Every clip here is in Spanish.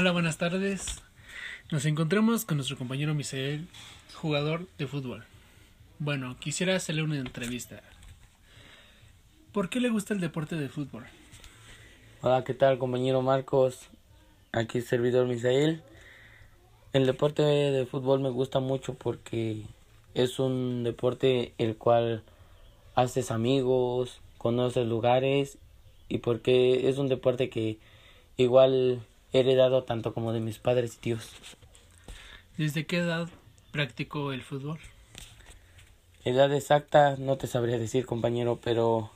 Hola, buenas tardes. Nos encontramos con nuestro compañero Misael, jugador de fútbol. Bueno, quisiera hacerle una entrevista. ¿Por qué le gusta el deporte de fútbol? Hola, ¿qué tal compañero Marcos? Aquí servidor Misael. El deporte de fútbol me gusta mucho porque es un deporte el cual haces amigos, conoces lugares y porque es un deporte que igual heredado tanto como de mis padres y tíos. ¿Desde qué edad practicó el fútbol? Edad exacta no te sabría decir compañero, pero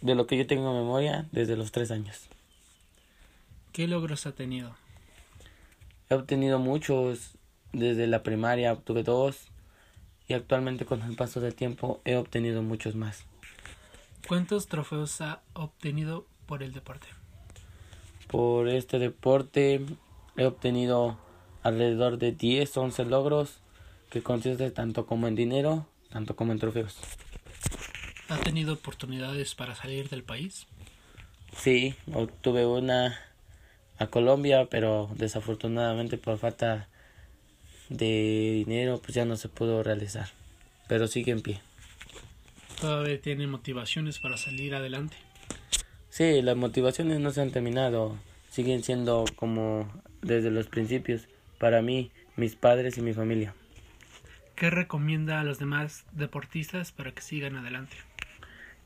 de lo que yo tengo memoria, desde los tres años. ¿Qué logros ha tenido? He obtenido muchos, desde la primaria obtuve dos y actualmente con el paso del tiempo he obtenido muchos más. ¿Cuántos trofeos ha obtenido por el deporte? Por este deporte he obtenido alrededor de 10, 11 logros que consiste tanto como en dinero, tanto como en trofeos. ¿Ha tenido oportunidades para salir del país? Sí, obtuve una a Colombia, pero desafortunadamente por falta de dinero pues ya no se pudo realizar. Pero sigue en pie. ¿Todavía tiene motivaciones para salir adelante? Sí, las motivaciones no se han terminado. Siguen siendo como desde los principios para mí, mis padres y mi familia. ¿Qué recomienda a los demás deportistas para que sigan adelante?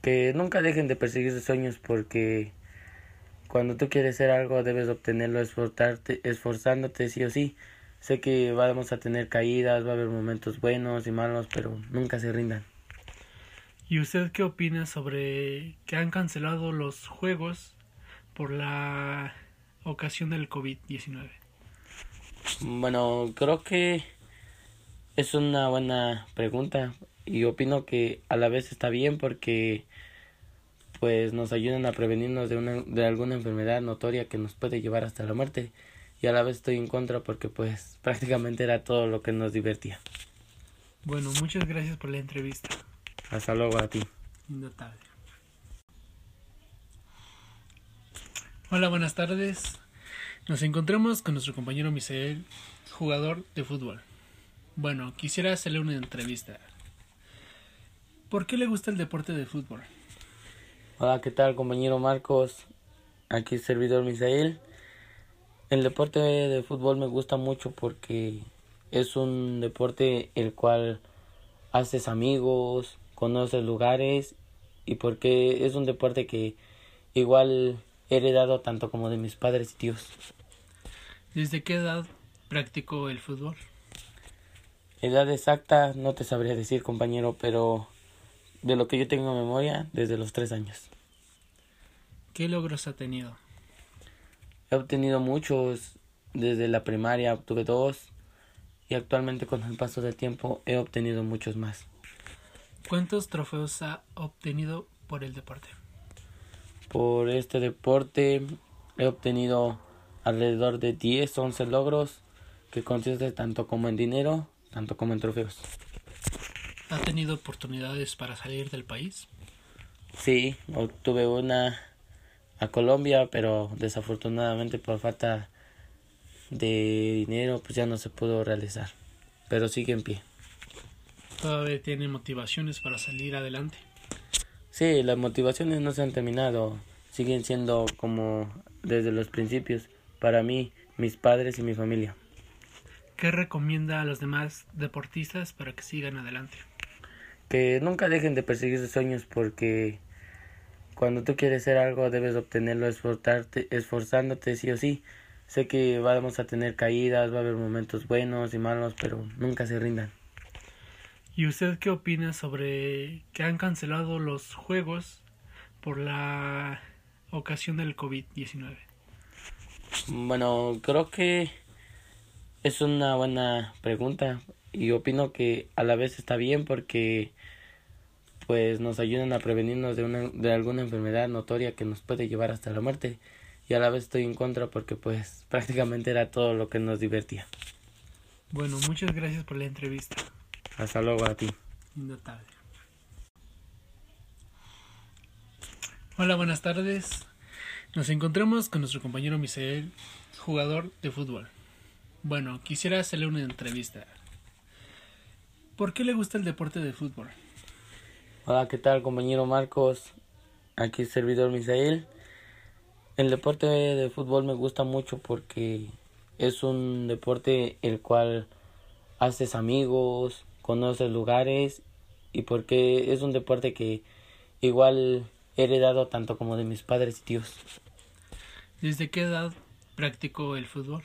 Que nunca dejen de perseguir sus sueños porque cuando tú quieres hacer algo debes obtenerlo esforzarte, esforzándote sí o sí. Sé que vamos a tener caídas, va a haber momentos buenos y malos, pero nunca se rindan. ¿Y usted qué opina sobre que han cancelado los juegos por la ocasión del COVID-19? Bueno, creo que es una buena pregunta y opino que a la vez está bien porque pues nos ayudan a prevenirnos de, una, de alguna enfermedad notoria que nos puede llevar hasta la muerte y a la vez estoy en contra porque pues prácticamente era todo lo que nos divertía. Bueno, muchas gracias por la entrevista. Hasta luego a ti. Linda tarde. Hola, buenas tardes. Nos encontramos con nuestro compañero Misael, jugador de fútbol. Bueno, quisiera hacerle una entrevista. ¿Por qué le gusta el deporte de fútbol? Hola, ¿qué tal compañero Marcos? Aquí servidor Misael. El deporte de fútbol me gusta mucho porque es un deporte el cual haces amigos, conoces lugares y porque es un deporte que igual he heredado tanto como de mis padres y tíos. ¿Desde qué edad practicó el fútbol? Edad exacta no te sabría decir compañero, pero de lo que yo tengo memoria, desde los tres años. ¿Qué logros ha tenido? He obtenido muchos, desde la primaria obtuve dos y actualmente con el paso del tiempo he obtenido muchos más. ¿Cuántos trofeos ha obtenido por el deporte? Por este deporte he obtenido alrededor de 10, 11 logros que consiste tanto como en dinero, tanto como en trofeos. ¿Ha tenido oportunidades para salir del país? Sí, obtuve una a Colombia, pero desafortunadamente por falta de dinero pues ya no se pudo realizar. Pero sigue en pie. ¿Todavía tiene motivaciones para salir adelante? Sí, las motivaciones no se han terminado. Siguen siendo como desde los principios para mí, mis padres y mi familia. ¿Qué recomienda a los demás deportistas para que sigan adelante? Que nunca dejen de perseguir sus sueños porque cuando tú quieres hacer algo debes obtenerlo esforzándote sí o sí. Sé que vamos a tener caídas, va a haber momentos buenos y malos, pero nunca se rindan. ¿Y usted qué opina sobre que han cancelado los juegos por la ocasión del COVID-19? Bueno, creo que es una buena pregunta y opino que a la vez está bien porque pues nos ayudan a prevenirnos de, una, de alguna enfermedad notoria que nos puede llevar hasta la muerte y a la vez estoy en contra porque pues prácticamente era todo lo que nos divertía. Bueno, muchas gracias por la entrevista. Hasta luego a ti. Linda tarde. Hola, buenas tardes. Nos encontramos con nuestro compañero Misael, jugador de fútbol. Bueno, quisiera hacerle una entrevista. ¿Por qué le gusta el deporte de fútbol? Hola, ¿qué tal compañero Marcos? Aquí servidor Misael. El deporte de fútbol me gusta mucho porque es un deporte el cual haces amigos, conoces lugares y porque es un deporte que igual he heredado tanto como de mis padres y tíos. ¿Desde qué edad practicó el fútbol?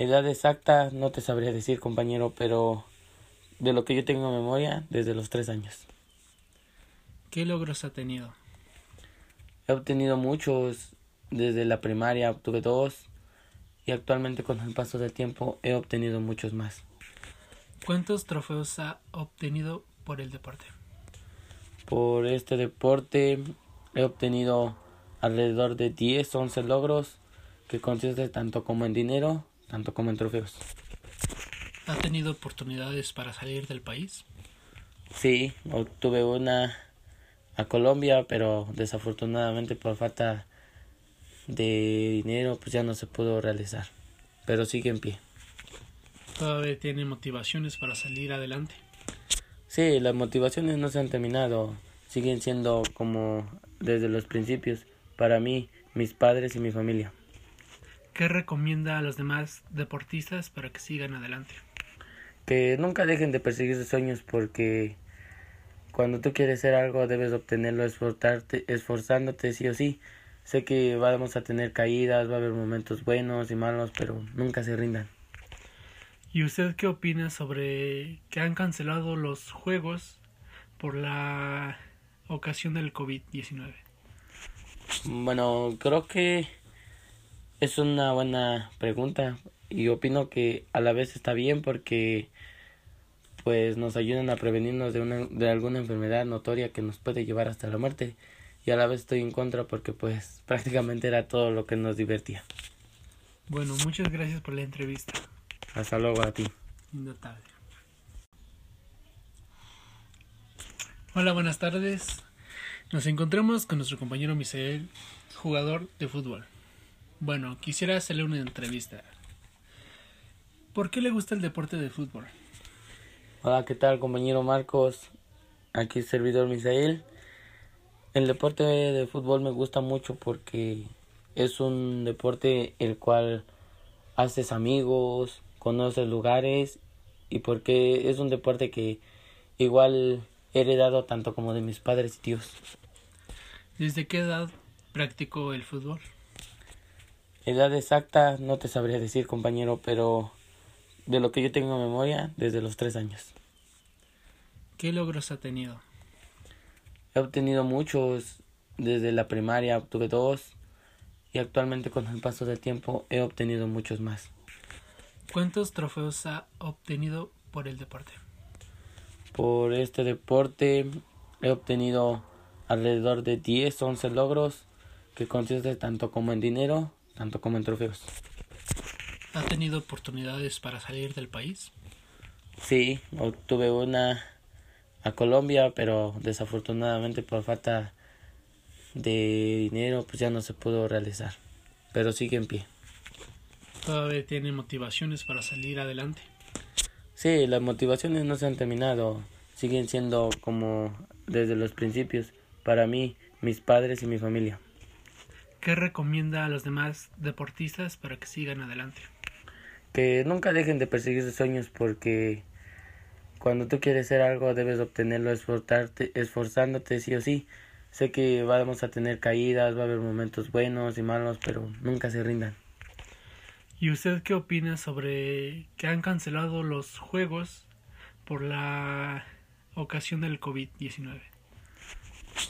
Edad exacta no te sabría decir, compañero, pero de lo que yo tengo memoria, desde los tres años. ¿Qué logros ha tenido? He obtenido muchos. Desde la primaria obtuve dos y actualmente con el paso del tiempo he obtenido muchos más. ¿Cuántos trofeos ha obtenido por el deporte? Por este deporte he obtenido alrededor de 10, 11 logros que consiste tanto como en dinero, tanto como en trofeos. ¿Ha tenido oportunidades para salir del país? Sí, obtuve una a Colombia, pero desafortunadamente por falta de dinero pues ya no se pudo realizar. Pero sigue en pie. ¿Todavía tiene motivaciones para salir adelante? Sí, las motivaciones no se han terminado. Siguen siendo como desde los principios para mí, mis padres y mi familia. ¿Qué recomienda a los demás deportistas para que sigan adelante? Que nunca dejen de perseguir sus sueños porque cuando tú quieres hacer algo debes obtenerlo esforzándote sí o sí. Sé que vamos a tener caídas, va a haber momentos buenos y malos, pero nunca se rindan. ¿Y usted qué opina sobre que han cancelado los juegos por la ocasión del COVID-19? Bueno, creo que es una buena pregunta y opino que a la vez está bien porque pues nos ayudan a prevenirnos de, una, de alguna enfermedad notoria que nos puede llevar hasta la muerte y a la vez estoy en contra porque pues prácticamente era todo lo que nos divertía. Bueno, muchas gracias por la entrevista. Hasta luego a ti. tarde. Hola, buenas tardes. Nos encontramos con nuestro compañero Misael, jugador de fútbol. Bueno, quisiera hacerle una entrevista. ¿Por qué le gusta el deporte de fútbol? Hola, ¿qué tal compañero Marcos? Aquí servidor Misael. El deporte de fútbol me gusta mucho porque es un deporte el cual haces amigos, conoces lugares y porque es un deporte que igual he heredado tanto como de mis padres y tíos. ¿Desde qué edad practicó el fútbol? Edad exacta no te sabría decir, compañero, pero de lo que yo tengo memoria, desde los tres años. ¿Qué logros ha tenido? He obtenido muchos. Desde la primaria obtuve dos y actualmente con el paso del tiempo he obtenido muchos más. ¿Cuántos trofeos ha obtenido por el deporte? Por este deporte he obtenido alrededor de 10, 11 logros que consiste tanto como en dinero, tanto como en trofeos. ¿Ha tenido oportunidades para salir del país? Sí, obtuve una a Colombia, pero desafortunadamente por falta de dinero pues ya no se pudo realizar. Pero sigue en pie. ¿Todavía tiene motivaciones para salir adelante? Sí, las motivaciones no se han terminado, siguen siendo como desde los principios para mí, mis padres y mi familia. ¿Qué recomienda a los demás deportistas para que sigan adelante? Que nunca dejen de perseguir sus sueños porque cuando tú quieres hacer algo debes obtenerlo esforzándote sí o sí. Sé que vamos a tener caídas, va a haber momentos buenos y malos, pero nunca se rindan. ¿Y usted qué opina sobre que han cancelado los juegos por la ocasión del COVID-19?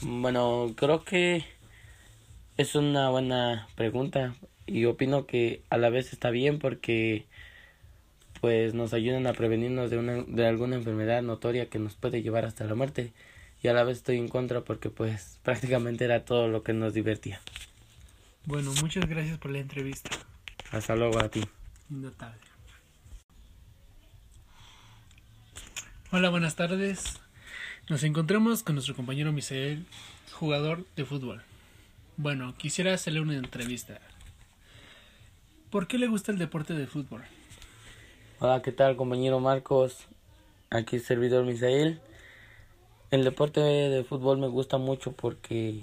Bueno, creo que es una buena pregunta y opino que a la vez está bien porque pues nos ayudan a prevenirnos de, una, de alguna enfermedad notoria que nos puede llevar hasta la muerte y a la vez estoy en contra porque pues prácticamente era todo lo que nos divertía. Bueno, muchas gracias por la entrevista. Hasta luego a ti. Hola, buenas tardes. Nos encontramos con nuestro compañero Misael, jugador de fútbol. Bueno, quisiera hacerle una entrevista. ¿Por qué le gusta el deporte de fútbol? Hola, ¿qué tal compañero Marcos? Aquí servidor Misael. El deporte de fútbol me gusta mucho porque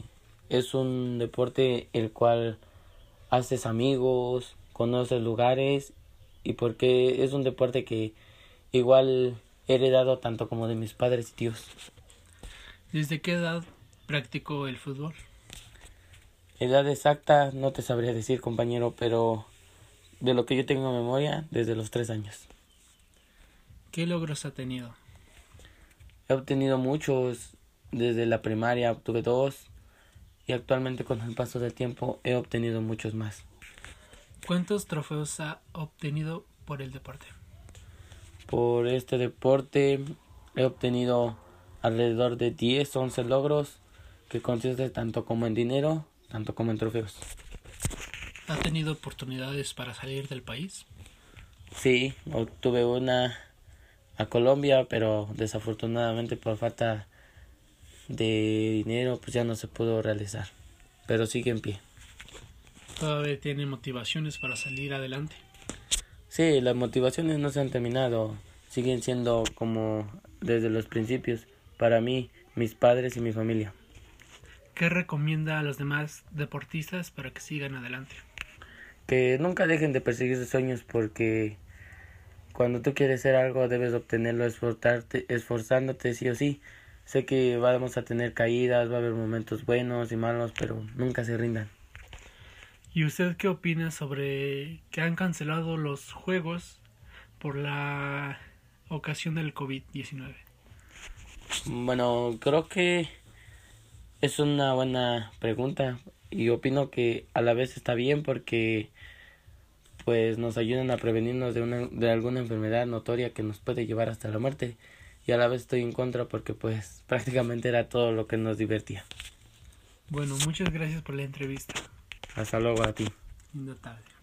es un deporte el cual haces amigos, conoces lugares y porque es un deporte que igual he heredado tanto como de mis padres y tíos. ¿Desde qué edad practicó el fútbol? Edad exacta no te sabría decir, compañero, pero de lo que yo tengo memoria, desde los tres años. ¿Qué logros ha tenido? He obtenido muchos, desde la primaria obtuve dos y actualmente con el paso del tiempo he obtenido muchos más. ¿Cuántos trofeos ha obtenido por el deporte? Por este deporte he obtenido alrededor de 10, 11 logros que consiste tanto como en dinero tanto como en trofeos. ¿Ha tenido oportunidades para salir del país? Sí, obtuve una a Colombia, pero desafortunadamente por falta de dinero pues ya no se pudo realizar. Pero sigue en pie. ¿Todavía tiene motivaciones para salir adelante? Sí, las motivaciones no se han terminado. Siguen siendo como desde los principios para mí, mis padres y mi familia. ¿Qué recomienda a los demás deportistas para que sigan adelante? Que nunca dejen de perseguir sus sueños porque cuando tú quieres hacer algo debes obtenerlo esforzarte, esforzándote sí o sí. Sé que vamos a tener caídas, va a haber momentos buenos y malos, pero nunca se rindan. ¿Y usted qué opina sobre que han cancelado los juegos por la ocasión del COVID-19? Bueno, creo que es una buena pregunta y opino que a la vez está bien porque pues nos ayudan a prevenirnos de, una, de alguna enfermedad notoria que nos puede llevar hasta la muerte y a la vez estoy en contra porque pues prácticamente era todo lo que nos divertía. Bueno, muchas gracias por la entrevista. Hasta luego a ti. Linda tarde.